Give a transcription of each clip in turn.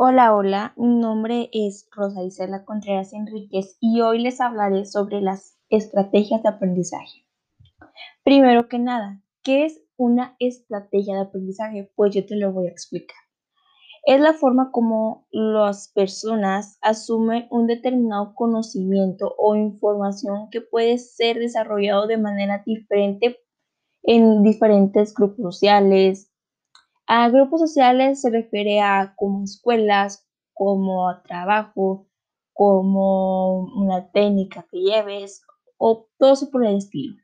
Hola, hola, mi nombre es Rosa Isela Contreras Enríquez y hoy les hablaré sobre las estrategias de aprendizaje. Primero que nada, ¿qué es una estrategia de aprendizaje? Pues yo te lo voy a explicar. Es la forma como las personas asumen un determinado conocimiento o información que puede ser desarrollado de manera diferente en diferentes grupos sociales, a grupos sociales se refiere a como escuelas, como trabajo, como una técnica que lleves o todo eso por el estilo.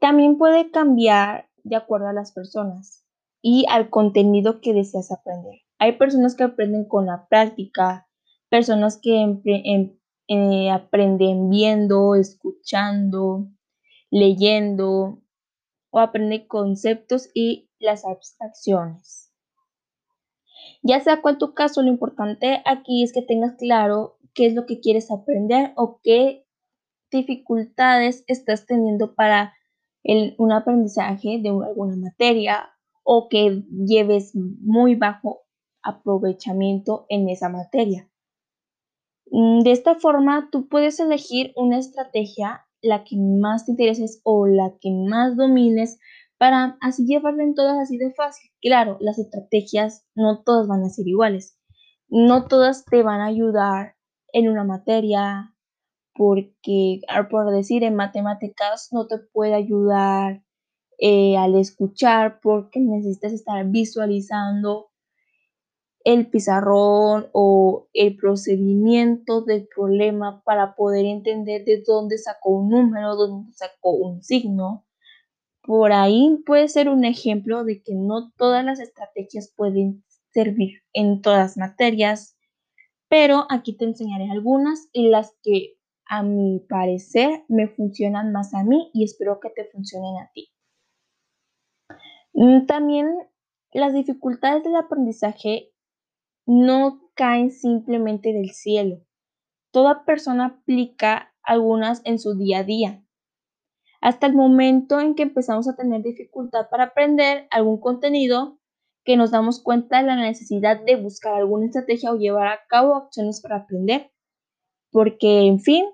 También puede cambiar de acuerdo a las personas y al contenido que deseas aprender. Hay personas que aprenden con la práctica, personas que em, eh, aprenden viendo, escuchando, leyendo o aprenden conceptos y las abstracciones. Ya sea cual tu caso, lo importante aquí es que tengas claro qué es lo que quieres aprender o qué dificultades estás teniendo para un aprendizaje de alguna materia o que lleves muy bajo aprovechamiento en esa materia. Mm, de esta forma, tú puedes elegir una estrategia, la que más te interese o la que más domines para así llevarlo en todas así de fácil. Claro, las estrategias no todas van a ser iguales. No todas te van a ayudar en una materia, porque, ah, por decir, en matemáticas no te puede ayudar eh, al escuchar porque necesitas estar visualizando el pizarrón o el procedimiento del problema para poder entender de dónde sacó un número, dónde sacó un signo. Por ahí puede ser un ejemplo de que no todas las estrategias pueden servir en todas materias, pero aquí te enseñaré algunas y las que a mi parecer me funcionan más a mí y espero que te funcionen a ti. Mm, también las dificultades del aprendizaje no caen simplemente del cielo. Toda persona aplica algunas en su día a día hasta el momento en que empezamos a tener dificultad para aprender algún contenido, que nos damos cuenta de la necesidad de buscar alguna estrategia o llevar a cabo acciones para aprender. Porque, en fin,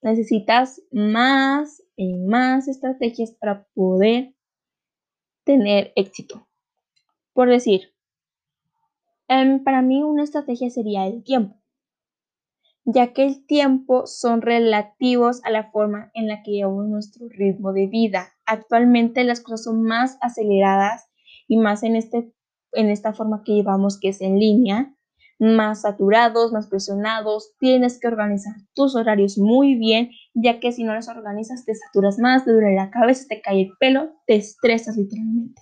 necesitas más y más estrategias para poder tener éxito. Por decir, em, para mí una estrategia sería el tiempo ya que el tiempo son relativos a la forma en la que llevamos nuestro ritmo de vida. Actualmente las cosas son más aceleradas y más en, este, en esta forma que llevamos que es en línea, más saturados, más presionados, tienes que organizar tus horarios muy bien, ya que si no los organizas te saturas más, te duele la cabeza, te cae el pelo, te estresas literalmente.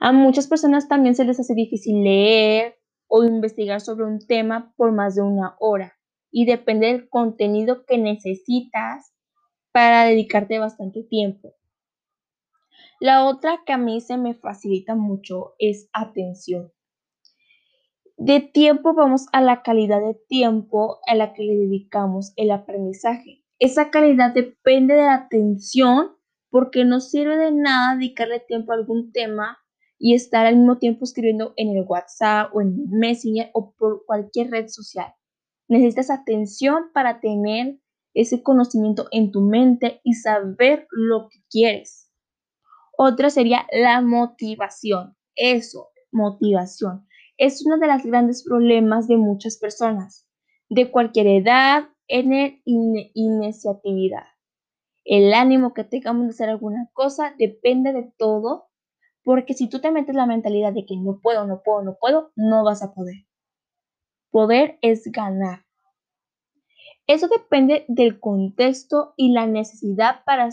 A muchas personas también se les hace difícil leer, o investigar sobre un tema por más de una hora y depende del contenido que necesitas para dedicarte bastante tiempo. La otra que a mí se me facilita mucho es atención. De tiempo vamos a la calidad de tiempo a la que le dedicamos el aprendizaje. Esa calidad depende de la atención porque no sirve de nada dedicarle tiempo a algún tema y estar al mismo tiempo escribiendo en el WhatsApp o en Messenger o por cualquier red social. Necesitas atención para tener ese conocimiento en tu mente y saber lo que quieres. Otra sería la motivación. Eso, motivación. Es uno de los grandes problemas de muchas personas, de cualquier edad, en el iniciatividad. El ánimo que tengamos de hacer alguna cosa depende de todo porque si tú te metes la mentalidad de que no puedo, no puedo, no puedo, no vas a poder. Poder es ganar. Eso depende del contexto y la necesidad para,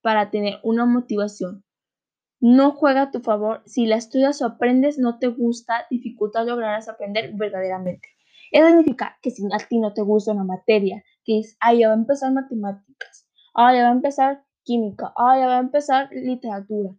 para tener una motivación. No juega a tu favor. Si la estudias o aprendes, no te gusta, dificulta lograrás aprender verdaderamente. Eso significa que si a ti no te gusta una materia, que es, ah, va a empezar matemáticas, ah, ya va a empezar química, ah, ya va a empezar literatura,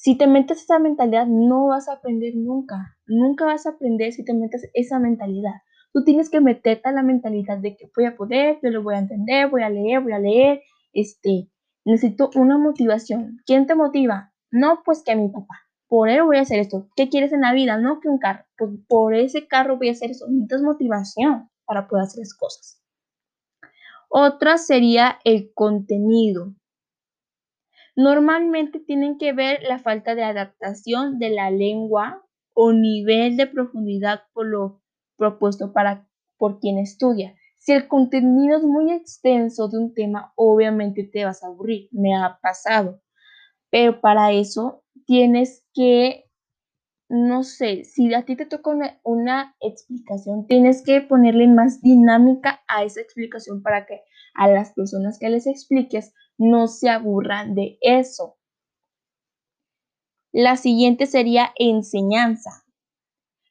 si te metes esa mentalidad, no vas a aprender nunca. Nunca vas a aprender si te metes esa mentalidad. Tú tienes que meterte a la mentalidad de que voy a poder, yo lo voy a entender, voy a leer, voy a leer. Este, necesito una motivación. ¿Quién te motiva? No, pues que a mi papá. por él voy a hacer esto. ¿Qué quieres en la vida? No que un carro. Pues por ese carro voy a hacer eso. Necesitas motivación para poder hacer las cosas. Otra sería el contenido. Normalmente tienen que ver la falta de adaptación de la lengua o nivel de profundidad por lo propuesto para, por quien estudia. Si el contenido es muy extenso de un tema, obviamente te vas a aburrir. Me ha pasado. Pero para eso tienes que, no sé, si a ti te toca una, explicación, tienes que ponerle más dinámica a esa explicación para que a las personas que les expliques no se aburran de eso. La siguiente sería enseñanza.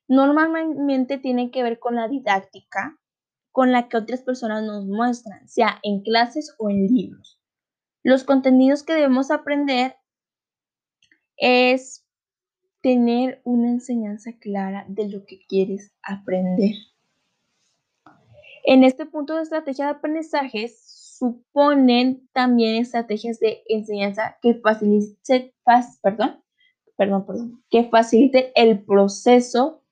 Normalmente tiene que ver con la didáctica con la que otras personas nos muestran, sea en clases o en libros. Los contenidos que debemos aprender es tener una enseñanza clara de lo que quieres aprender. En este punto de estrategia de aprendizaje suponen también estrategias de enseñanza que faciliten, perdón, perdón, que el proceso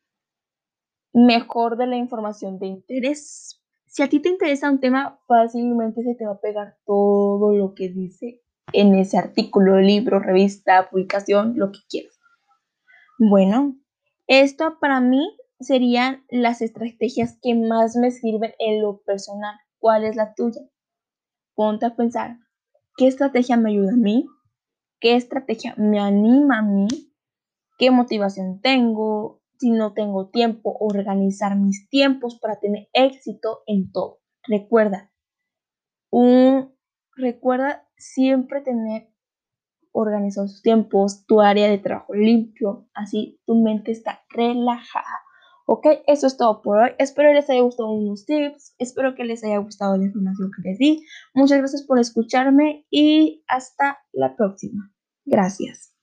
mejor de la información de interés. Si a ti te interesa un tema, fácilmente se te va a pegar todo lo que dice en ese artículo, libro, revista, publicación, lo que quieras. Bueno, esto para mí serían las estrategias que más me sirven en lo personal. ¿Cuál es la tuya? Ponte a pensar, ¿qué estrategia me ayuda a mí? ¿Qué estrategia me anima a mí? ¿Qué motivación tengo? Si no tengo tiempo, organizar mis tiempos para tener éxito en todo. Recuerda, un, recuerda siempre tener organizados tus tiempos, tu área de trabajo limpio, así tu mente está relajada. Ok, eso es todo por hoy. Espero les haya gustado unos tips, espero que les haya gustado la información que les di. Muchas gracias por escucharme y hasta la próxima. Gracias.